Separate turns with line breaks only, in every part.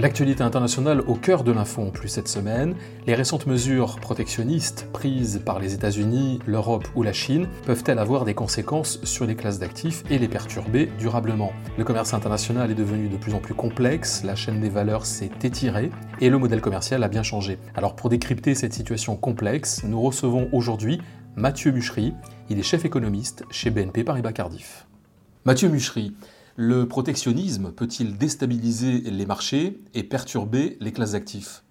L'actualité internationale au cœur de l'info en plus cette semaine, les récentes mesures protectionnistes prises par les États-Unis, l'Europe ou la Chine peuvent-elles avoir des conséquences sur les classes d'actifs et les perturber durablement? Le commerce international est devenu de plus en plus complexe, la chaîne des valeurs s'est étirée et le modèle commercial a bien changé. Alors pour décrypter cette situation complexe, nous recevons aujourd'hui Mathieu Muchery, il est chef économiste chez BNP Paribas Cardiff. Mathieu Muchery, le protectionnisme peut-il déstabiliser les marchés et perturber les classes d'actifs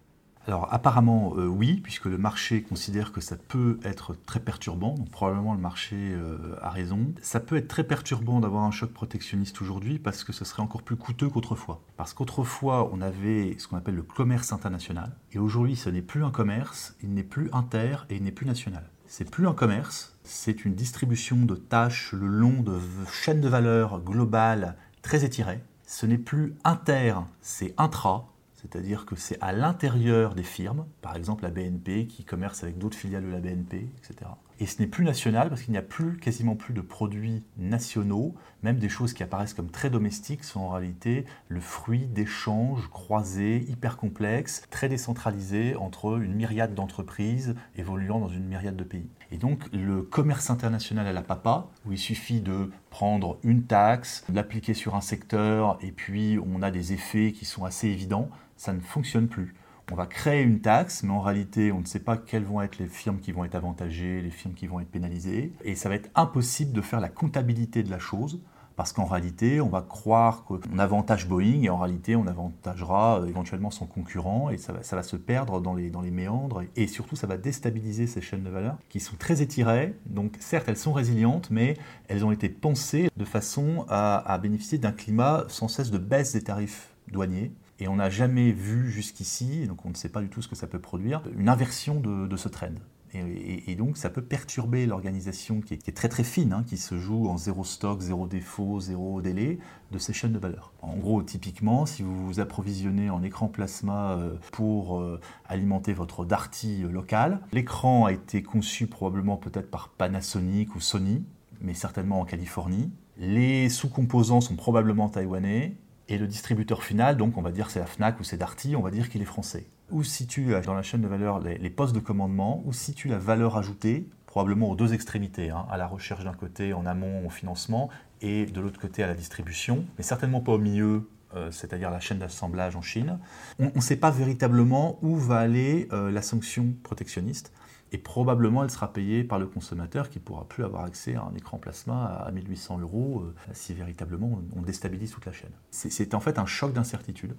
alors apparemment euh, oui, puisque le marché considère que ça peut être très perturbant, donc probablement le marché euh, a raison. Ça peut être très perturbant d'avoir un choc protectionniste aujourd'hui parce que ce serait encore plus coûteux qu'autrefois. Parce qu'autrefois on avait ce qu'on appelle le commerce international, et aujourd'hui ce n'est plus un commerce, il n'est plus inter et il n'est plus national. C'est plus un commerce, c'est une distribution de tâches le long de chaînes de valeur globales très étirées. Ce n'est plus inter, c'est intra, c'est-à-dire que c'est à l'intérieur des firmes, par exemple la BNP qui commerce avec d'autres filiales de la BNP, etc. Et ce n'est plus national parce qu'il n'y a plus, quasiment plus de produits nationaux, même des choses qui apparaissent comme très domestiques sont en réalité le fruit d'échanges croisés, hyper complexes, très décentralisés entre une myriade d'entreprises évoluant dans une myriade de pays. Et donc le commerce international à la papa, où il suffit de prendre une taxe, l'appliquer sur un secteur, et puis on a des effets qui sont assez évidents, ça ne fonctionne plus. On va créer une taxe, mais en réalité, on ne sait pas quelles vont être les firmes qui vont être avantagées, les firmes qui vont être pénalisées. Et ça va être impossible de faire la comptabilité de la chose, parce qu'en réalité, on va croire qu'on avantage Boeing, et en réalité, on avantagera euh, éventuellement son concurrent, et ça va, se perdre dans les, méandres, et surtout, ça va déstabiliser ces chaînes de valeur, qui sont très étirées. Donc, certes, elles sont résilientes, mais elles ont été pensées de façon à bénéficier d'un climat sans cesse de baisse des tarifs douaniers et on n'a jamais vu jusqu'ici, donc on ne sait pas du tout ce que ça peut produire, une inversion de, ce trend. Et, donc ça peut perturber l'organisation qui, est très très fine, hein, qui se joue en zéro stock, zéro défaut, zéro délai de ces chaînes de valeur. En gros, typiquement, si vous vous approvisionnez en écran plasma euh, pour euh, alimenter votre Darty local, l'écran a été conçu probablement peut-être par Panasonic ou Sony, mais certainement en Californie. Les sous-composants sont probablement taïwanais et le distributeur final, donc on va dire c'est la FNAC ou c'est Darty, on va dire qu'il est français. Où situe dans la chaîne de valeur les, postes de commandement, où situe la valeur ajoutée, probablement aux deux extrémités, hein, à la recherche d'un côté, en amont, au financement, et de l'autre côté à la distribution, mais certainement pas au milieu, euh, c'est-à-dire la chaîne d'assemblage en Chine. On ne sait pas véritablement où va aller euh, la sanction protectionniste et probablement elle sera payée par le consommateur qui ne pourra plus avoir accès à un écran plasma à 1800 euros euh, si véritablement on déstabilise toute la chaîne. C'est en fait un choc d'incertitude.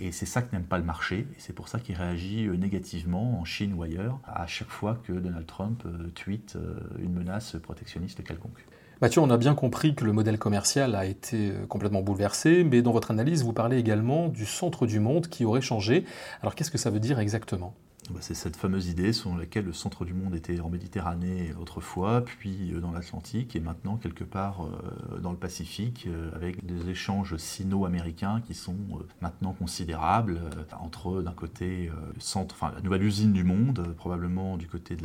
Et c'est ça que n'aime pas le marché, et c'est pour ça qu'il réagit euh, négativement en Chine ou ailleurs à chaque fois que Donald Trump euh, tweet une menace protectionniste quelconque.
Mathieu, on a bien compris que le modèle commercial a été complètement bouleversé, mais dans votre analyse, vous parlez également du centre du monde qui aurait changé. Alors qu'est-ce que ça veut dire exactement?
C'est cette fameuse idée selon laquelle le centre du monde était en Méditerranée autrefois, puis euh, dans l'Atlantique, et maintenant quelque part euh, dans le Pacifique, euh, avec des échanges sino-américains qui sont maintenant considérables, entre d'un côté la nouvelle usine du monde, probablement du côté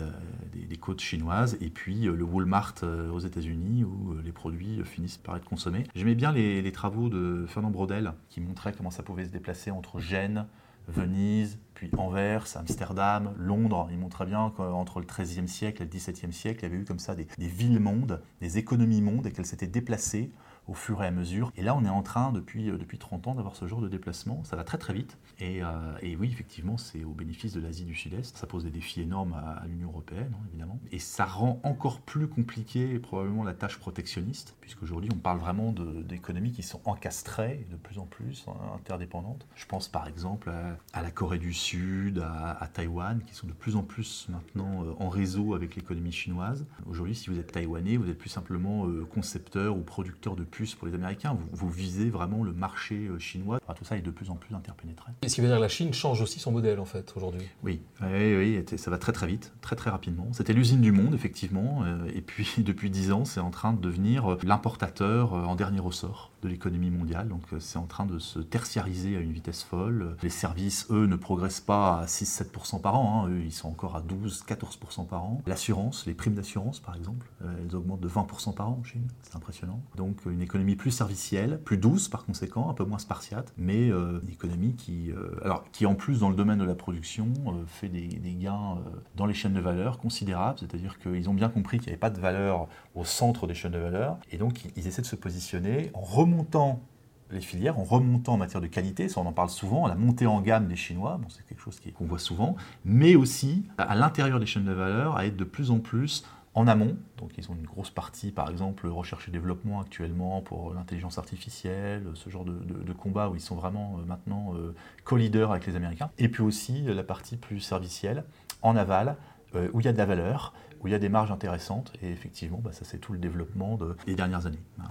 des, côtes chinoises, et puis le Walmart aux États-Unis, où les produits finissent par être consommés. J'aimais bien les, les travaux de Fernand Brodel, qui montraient comment ça pouvait se déplacer entre Gênes, Venise, puis Anvers, Amsterdam, Londres. Il montre bien qu'entre le XIIIe siècle et le XVIIe siècle, il y avait eu comme ça des, des villes-mondes, des économies-mondes, et qu'elles s'étaient déplacées au fur et à mesure. Et là, on est en train, depuis, euh, depuis 30 ans, d'avoir ce genre de déplacement. Ça va très très vite. Et, euh, et oui, effectivement, c'est au bénéfice de l'Asie du Sud-Est. Ça pose des défis énormes à, l'Union européenne, hein, évidemment. Et ça rend encore plus compliqué probablement la tâche protectionniste, puisqu'aujourd'hui, on parle vraiment d'économies qui sont encastrées, de plus en plus hein, interdépendantes. Je pense par exemple à, la Corée du Sud, à, à, Taïwan, qui sont de plus en plus maintenant euh, en réseau avec l'économie chinoise. Aujourd'hui, si vous êtes taïwanais, vous êtes plus simplement concepteur ou producteur de plus pour les Américains. Vous, visez vraiment le marché euh, chinois. tout ça est de plus en plus interpénétré.
Et ce qui veut dire que la Chine change aussi son modèle en fait aujourd'hui.
Oui, oui, oui, ça va très très vite, très très rapidement. C'était l'usine du monde effectivement, euh, et puis depuis dix ans, c'est en train de devenir l'importateur en dernier ressort de l'économie mondiale. Donc c'est en train de se tertiariser à une vitesse folle. Les services, eux, ne progressent pas à 6-7% par an. Hein. Eux, ils sont encore à 12-14% par an. L'assurance, les primes d'assurance par exemple, elles augmentent de 20% par an en Chine. C'est impressionnant. Donc une économie plus servicielle, plus douce par conséquent, un peu moins spartiate, mais euh, une économie qui, euh, alors, qui en plus dans le domaine de la production euh, fait des, gains dans les chaînes de valeur considérables, c'est-à-dire qu'ils ont bien compris qu'il n'y avait pas de valeur au centre des chaînes de valeur, et donc ils essaient de se positionner en remontant les filières, en remontant en matière de qualité, ça on en parle souvent, la montée en gamme des Chinois, c'est quelque chose qu'on voit souvent, mais aussi à l'intérieur des chaînes de valeur, à être de plus en plus en amont. Donc ils ont une grosse partie, par exemple, recherche et développement actuellement pour l'intelligence artificielle, ce genre de, combat où ils sont vraiment euh, maintenant euh, co-leaders avec les Américains. Et puis aussi euh, la partie plus servicielle, en aval, où il y a de la valeur, où il y a des marges intéressantes. Et effectivement, bah, ça c'est tout le développement des dernières années. Hein,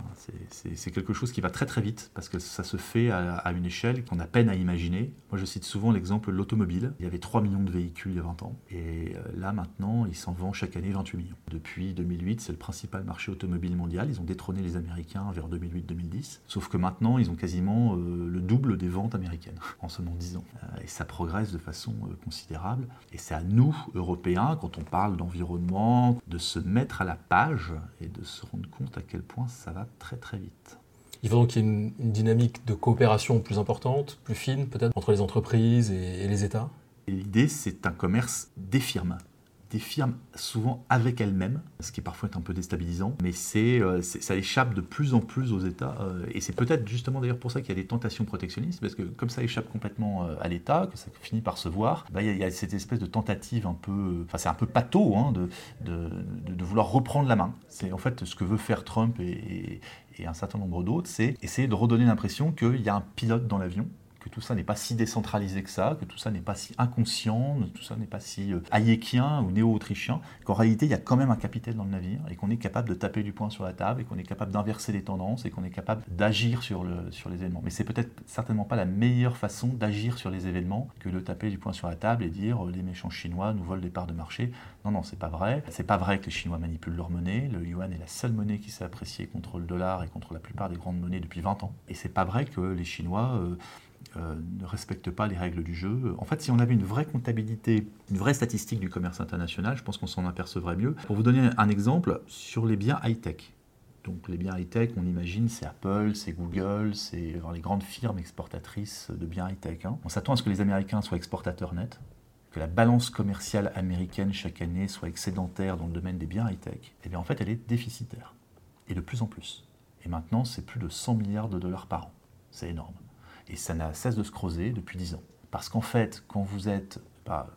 c'est quelque chose qui va très très vite parce que ça se fait à, une échelle qu'on a peine à imaginer. Moi je cite souvent l'exemple de l'automobile. Il y avait 3 millions de véhicules il y a 20 ans. Et euh, là maintenant, ils s'en vendent chaque année 28 millions. Depuis 2008, c'est le principal marché automobile mondial. Ils ont détrôné les Américains vers 2008-2010. Sauf que maintenant, ils ont quasiment euh, le double des ventes américaines en seulement 10 ans. Euh, et ça progresse de façon considérable. Et c'est à nous, Européens, quand on parle d'environnement, de se mettre à la page et de se rendre compte à quel point ça va très très vite.
Il faut donc qu'il y ait une, dynamique de coopération plus importante, plus fine peut-être, entre les entreprises et, et les États?
L'idée, c'est un commerce des firmes des firmes souvent avec elles-mêmes, ce qui parfois est un peu déstabilisant, mais c'est, euh, ça échappe de plus en plus aux États. Euh, et c'est peut-être justement d'ailleurs pour ça qu'il y a des tentations protectionnistes, parce que comme ça échappe complètement euh, à l'État, que ça finit par se voir, bah, il, y a, cette espèce de tentative un peu, enfin c'est un peu pâteau hein, de, de, vouloir reprendre la main. C'est en fait ce que veut faire Trump et un certain nombre d'autres, c'est essayer de redonner l'impression qu'il y a un pilote dans l'avion que tout ça n'est pas si décentralisé que ça, que tout ça n'est pas si inconscient, que tout ça n'est pas si euh, hayekien ou néo-autrichien, qu'en réalité il y a quand même un capitaine dans le navire et qu'on est capable de taper du poing sur la table et qu'on est capable d'inverser les tendances et qu'on est capable d'agir sur, le, sur les événements. Mais c'est peut-être certainement pas la meilleure façon d'agir sur les événements que de taper du poing sur la table et dire euh, les méchants chinois nous volent des parts de marché. Non, non, c'est pas vrai. C'est pas vrai que les Chinois manipulent leur monnaie. Le yuan est la seule monnaie qui s'est appréciée contre le dollar et contre la plupart des grandes monnaies depuis 20 ans. Et c'est pas vrai que les Chinois euh, euh, ne respectent pas les règles du jeu. En fait, si on avait une vraie comptabilité, une vraie statistique du commerce international, je pense qu'on s'en apercevrait mieux. Pour vous donner un exemple, sur les biens high-tech. Donc les biens high-tech, on imagine, c'est Apple, c'est Google, c'est les grandes firmes exportatrices de biens high-tech. Hein. On s'attend à ce que les Américains soient exportateurs nets, que la balance commerciale américaine chaque année soit excédentaire dans le domaine des biens high-tech. Et eh bien en fait, elle est déficitaire. Et de plus en plus. Et maintenant, c'est plus de 100 milliards de dollars par an. C'est énorme. Et ça n'a cesse de se creuser depuis 10 ans. Parce qu'en fait, quand vous êtes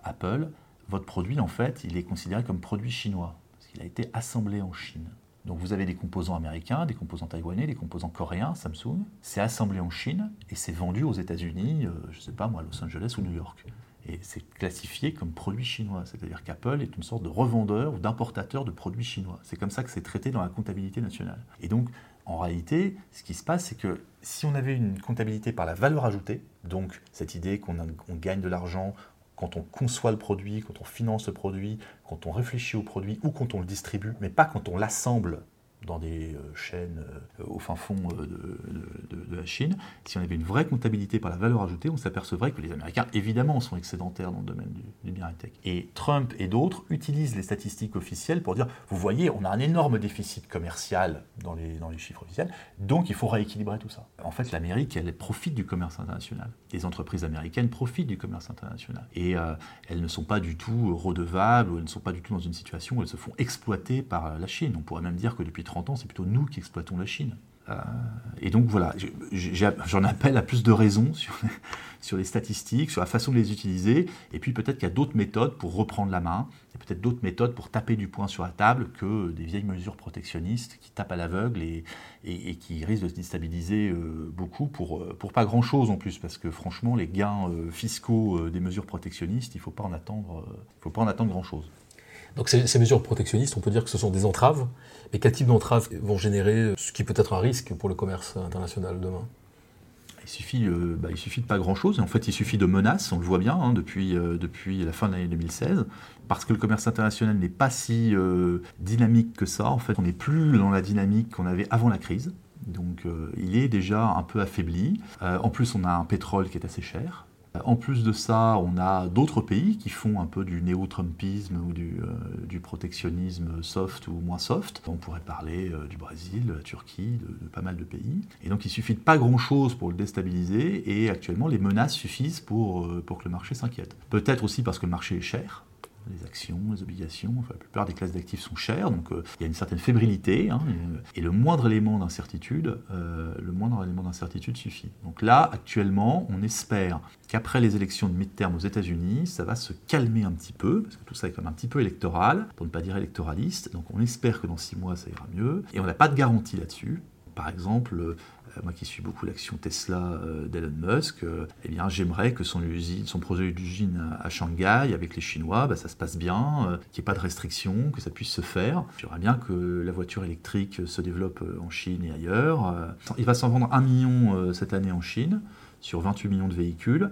Apple, votre produit, en fait, il est considéré comme produit chinois, parce qu'il a été assemblé en Chine. Donc vous avez des composants américains, des composants taïwanais, des composants coréens, Samsung. C'est assemblé en Chine et c'est vendu aux États-Unis, euh, je ne sais pas moi, Los Angeles ou New York. Et c'est classifié comme produit chinois, c'est-à-dire qu'Apple est une sorte de revendeur ou d'importateur de produits chinois. C'est comme ça que c'est traité dans la comptabilité nationale. Et donc en réalité, ce qui se passe, c'est que si on avait une comptabilité par la valeur ajoutée, donc cette idée qu'on gagne de l'argent quand on conçoit le produit, quand on finance le produit, quand on réfléchit au produit ou quand on le distribue, mais pas quand on l'assemble dans des euh, chaînes euh, au fin fond euh, de, la Chine, si on avait une vraie comptabilité par la valeur ajoutée, on s'apercevrait que les Américains, évidemment, sont excédentaires dans le domaine du, bien high-tech. Et Trump et d'autres utilisent les statistiques officielles pour dire, vous voyez, on a un énorme déficit commercial dans les, dans les chiffres officiels, donc il faut rééquilibrer tout ça. En fait, l'Amérique, elle profite du commerce international. Les entreprises américaines profitent du commerce international. Et elles ne sont pas du tout redevables, ou elles ne sont pas du tout dans une situation où elles se font exploiter par la Chine. On pourrait même dire que depuis 30 ans, c'est plutôt nous qui exploitons la Chine. Euh, et donc voilà, j'en appelle à plus de raisons sur, les statistiques, sur la façon de les utiliser, et puis peut-être qu'il y a d'autres méthodes pour reprendre la main, et peut-être d'autres méthodes pour taper du poing sur la table que des vieilles mesures protectionnistes qui tapent à l'aveugle et, qui risquent de se déstabiliser euh, beaucoup pour, euh, pour pas grand-chose en plus, parce que franchement, les gains fiscaux des mesures protectionnistes, il ne faut pas en attendre, faut pas en attendre grand-chose.
Donc ces, mesures protectionnistes, on peut dire que ce sont des entraves, mais quel type d'entraves vont générer ce qui peut être un risque pour le commerce international demain?
Il suffit, euh, bah, il suffit de pas grand-chose. En fait, il suffit de menaces, on le voit bien hein, depuis, euh, depuis la fin de l'année 2016, parce que le commerce international n'est pas si euh, dynamique que ça. En fait, on n'est plus dans la dynamique qu'on avait avant la crise. Donc, il est déjà un peu affaibli. en plus, on a un pétrole qui est assez cher. En plus de ça, on a d'autres pays qui font un peu du néo-trumpisme ou du, euh, protectionnisme soft ou moins soft. On pourrait parler euh, du Brésil, de la Turquie, de, pas mal de pays. Et donc il suffit de pas grand-chose pour le déstabiliser et actuellement les menaces suffisent euh, pour que le marché s'inquiète. Peut-être aussi parce que le marché est cher les actions, les obligations, la plupart des classes d'actifs sont chères, donc euh, il y a une certaine fébrilité, hein, et, le moindre élément d'incertitude, euh, le moindre élément d'incertitude suffit. Donc là, actuellement, on espère qu'après les élections de mi-terme aux États-Unis, ça va se calmer un petit peu, parce que tout ça est même un petit peu électoral, pour ne pas dire électoraliste, donc on espère que dans six mois, ça ira mieux, et on n'a pas de garantie là-dessus. Par exemple, euh, moi qui suis beaucoup l'action Tesla euh, d'Elon Musk, euh, eh bien j'aimerais que son, projet d'usine à, Shanghai avec les Chinois, bah, ça se passe bien, qu'il n'y ait pas de restrictions, que ça puisse se faire. J'aimerais bien que la voiture électrique se développe en Chine et ailleurs. Il va s'en vendre un million cette année en Chine sur 28 millions de véhicules.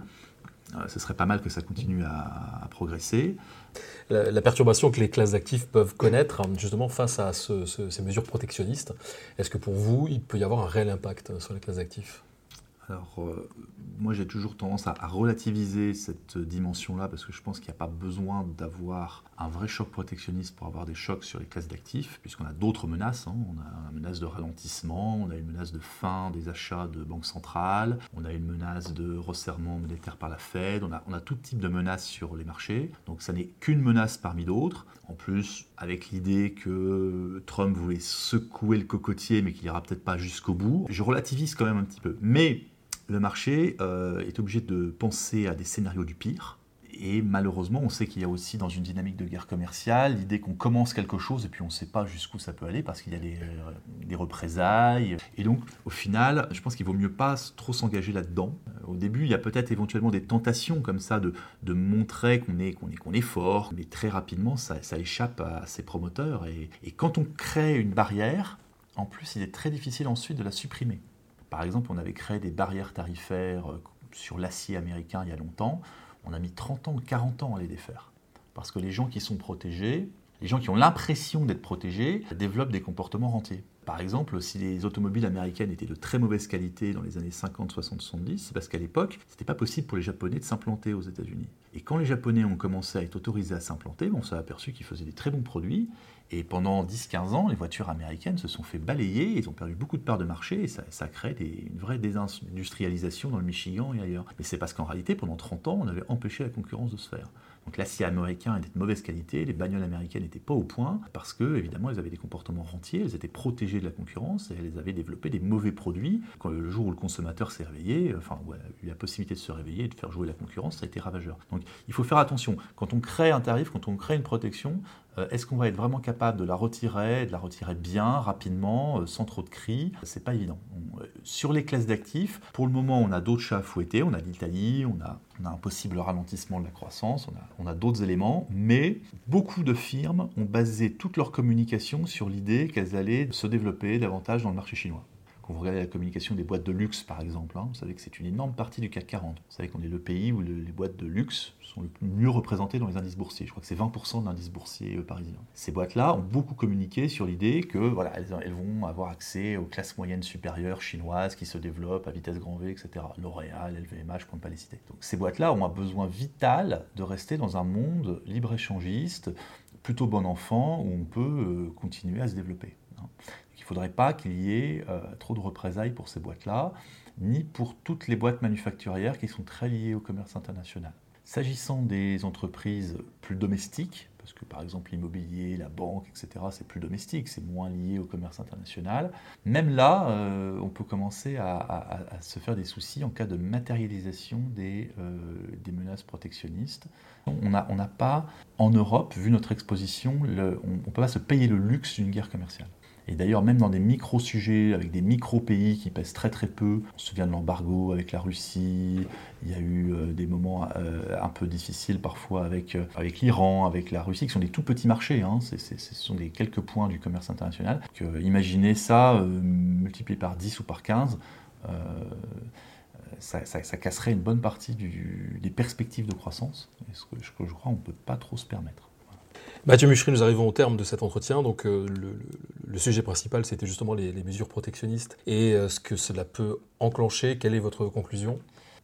Ce serait pas mal que ça continue à progresser
la, perturbation que les classes d'actifs peuvent connaître justement face à ces mesures protectionnistes. Est-ce que pour vous, il peut y avoir un réel impact sur les classes d'actifs
alors, euh, moi j'ai toujours tendance à, relativiser cette dimension-là parce que je pense qu'il n'y a pas besoin d'avoir un vrai choc protectionniste pour avoir des chocs sur les classes d'actifs, puisqu'on a d'autres menaces. Hein. On a une menace de ralentissement, on a une menace de fin des achats de banques centrales, on a une menace de resserrement monétaire par la Fed, on a, on a tout type de menaces sur les marchés. Donc ça n'est qu'une menace parmi d'autres. En plus, avec l'idée que Trump voulait secouer le cocotier, mais qu'il n'ira peut-être pas jusqu'au bout, je relativise quand même un petit peu. Mais le marché euh, est obligé de penser à des scénarios du pire. Et malheureusement, on sait qu'il y a aussi dans une dynamique de guerre commerciale l'idée qu'on commence quelque chose et puis on ne sait pas jusqu'où ça peut aller parce qu'il y a des, euh, représailles. Et donc, au final, je pense qu'il vaut mieux pas trop s'engager là-dedans. Euh, au début, il y a peut-être éventuellement des tentations comme ça de, montrer qu'on est, est, fort, mais très rapidement, ça, échappe à ses promoteurs. Et quand on crée une barrière, en plus, il est très difficile ensuite de la supprimer. Par exemple, on avait créé des barrières tarifaires euh, sur l'acier américain il y a longtemps. On a mis 30 ans ou 40 ans à les défaire. Parce que les gens qui sont protégés, les gens qui ont l'impression d'être protégés, développent des comportements rentiers. Par exemple, si les automobiles américaines étaient de très mauvaise qualité dans les années 50, 60, 70, c'est parce qu'à l'époque, ce n'était pas possible pour les Japonais de s'implanter aux États-Unis. Et quand les Japonais ont commencé à être autorisés à s'implanter, on s'est aperçu qu'ils faisaient des très bons produits et pendant 10-15 ans, les voitures américaines se sont fait balayer, ils ont perdu beaucoup de parts de marché et ça, ça crée une vraie désindustrialisation dans le Michigan et ailleurs. Mais c'est parce qu'en réalité, pendant 30 ans, on avait empêché la concurrence de se faire. Donc l'acier américain était de mauvaise qualité, les bagnoles américaines n'étaient pas au point, parce que évidemment elles avaient des comportements rentiers, elles étaient protégées de la concurrence et elles avaient développé des mauvais produits. Quand le jour où le consommateur s'est réveillé, enfin a eu la possibilité de se réveiller et de faire jouer la concurrence, ça a été ravageur. Donc il faut faire attention. Quand on crée un tarif, quand on crée une protection, est-ce qu'on va être vraiment capable de la retirer, de la retirer bien, rapidement, euh, sans trop de cris? C'est pas évident. Euh, sur les classes d'actifs, pour le moment, on a d'autres chats à fouetter. On a l'Italie, on a, un possible ralentissement de la croissance, on a, d'autres éléments, mais beaucoup de firmes ont basé toute leur communication sur l'idée qu'elles allaient se développer davantage dans le marché chinois. Quand vous regardez la communication des boîtes de luxe, par exemple, hein, vous savez que c'est une énorme partie du CAC 40. Vous savez qu'on est le pays où les boîtes de luxe sont le mieux représentées dans les indices boursiers. Je crois que c'est 20% de l'indice boursier euh, parisien. Ces boîtes-là ont beaucoup communiqué sur l'idée que voilà, elles, vont avoir accès aux classes moyennes supérieures chinoises qui se développent à vitesse grand V, etc. L'Oréal, LVMH, pour ne pas les citer. Donc ces boîtes-là ont un besoin vital de rester dans un monde libre-échangiste, plutôt bon enfant, où on peut euh, continuer à se développer. Hein. Il ne faudrait pas qu'il y ait euh, trop de représailles pour ces boîtes-là, ni pour toutes les boîtes manufacturières qui sont très liées au commerce international. S'agissant des entreprises plus domestiques, parce que par exemple l'immobilier, la banque, etc., c'est plus domestique, c'est moins lié au commerce international, même là, euh, on peut commencer à, se faire des soucis en cas de matérialisation des, euh, des menaces protectionnistes. On n'a pas, en Europe, vu notre exposition, on ne peut pas se payer le luxe d'une guerre commerciale. Et d'ailleurs, même dans des micro-sujets, avec des micro-pays qui pèsent très très peu, on se souvient de l'embargo avec la Russie, il y a eu euh, des moments euh, un peu difficiles parfois avec, euh, avec l'Iran, avec la Russie, qui sont des tout petits marchés, hein. ce sont des quelques points du commerce international. Que, imaginez ça multiplié par 10 ou par 15. Ça, casserait une bonne partie des perspectives de croissance, ce que, je crois on ne peut pas trop se permettre.
Mathieu Muchery, nous arrivons au terme de cet entretien. Donc, euh, le, sujet principal, c'était justement les, mesures protectionnistes et euh, ce que cela peut enclencher. Quelle est votre conclusion?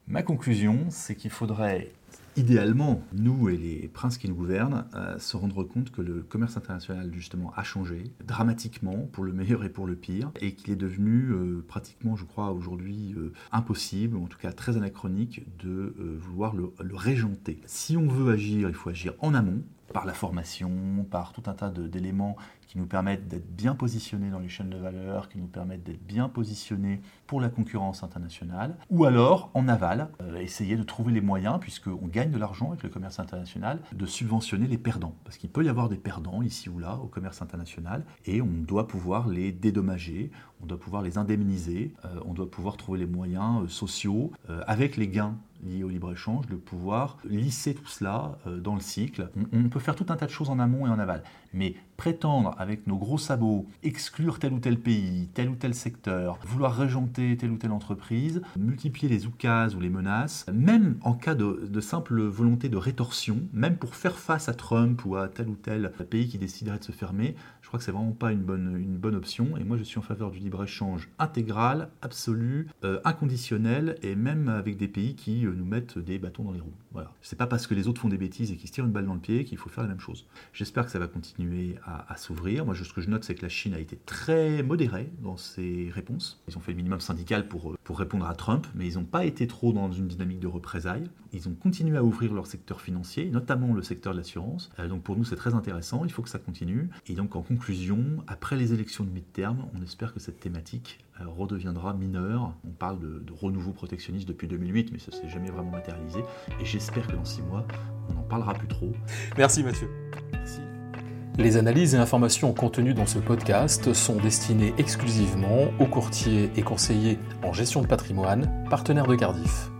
Ma conclusion, c'est qu'il faudrait idéalement, nous et les princes qui nous gouvernent, euh, se rendre compte que le commerce international, justement, a changé dramatiquement, pour le meilleur et pour le pire, et qu'il est devenu pratiquement, je crois, aujourd'hui impossible, ou en tout cas très anachronique, de vouloir le, le régenter. Si on veut agir, il faut agir en amont, par la formation, par tout un tas d'éléments qui nous permettent d'être bien positionnés dans les chaînes de valeur, qui nous permettent d'être bien positionnés pour la concurrence internationale, ou alors en aval, euh, essayer de trouver les moyens, puisqu'on gagne de l'argent avec le commerce international, de subventionner les perdants. Parce qu'il peut y avoir des perdants ici ou là au commerce international, et on doit pouvoir les dédommager, on doit pouvoir les indemniser, euh, on doit pouvoir trouver les moyens euh, sociaux, avec les gains liés au libre-échange, de pouvoir lisser tout cela dans le cycle. on peut faire tout un tas de choses en amont et en aval. Mais prétendre avec nos gros sabots exclure tel ou tel pays, tel ou tel secteur, vouloir régenter telle ou telle entreprise, multiplier les oukases ou les menaces, même en cas de, simple volonté de rétorsion, même pour faire face à Trump ou à tel ou tel pays qui déciderait de se fermer, je crois que c'est vraiment pas une bonne, une bonne option. Et moi, je suis en faveur du libre-échange intégral, absolu, euh, inconditionnel, et même avec des pays qui euh, nous mettent des bâtons dans les roues. Voilà. C'est pas parce que les autres font des bêtises et qu'ils se tirent une balle dans le pied qu'il faut faire la même chose. J'espère que ça va continuer à, s'ouvrir. Moi, ce que je note, c'est que la Chine a été très modérée dans ses réponses. Ils ont fait le minimum syndical pour, pour répondre à Trump, mais ils n'ont pas été trop dans une dynamique de représailles. Ils ont continué à ouvrir leur secteur financier, notamment le secteur de l'assurance. Euh, donc pour nous, c'est très intéressant. Il faut que ça continue. Et donc en conclusion, après les élections de mi-terme, on espère que cette thématique euh, redeviendra mineure. On parle de, de renouveau protectionniste depuis 2008, mais ça s'est jamais vraiment matérialisé. Et j'espère que dans six mois, on n'en parlera plus trop.
Merci Mathieu. Les analyses et informations contenues dans ce podcast sont destinées exclusivement aux courtiers et conseillers en gestion de patrimoine, partenaires de Cardiff.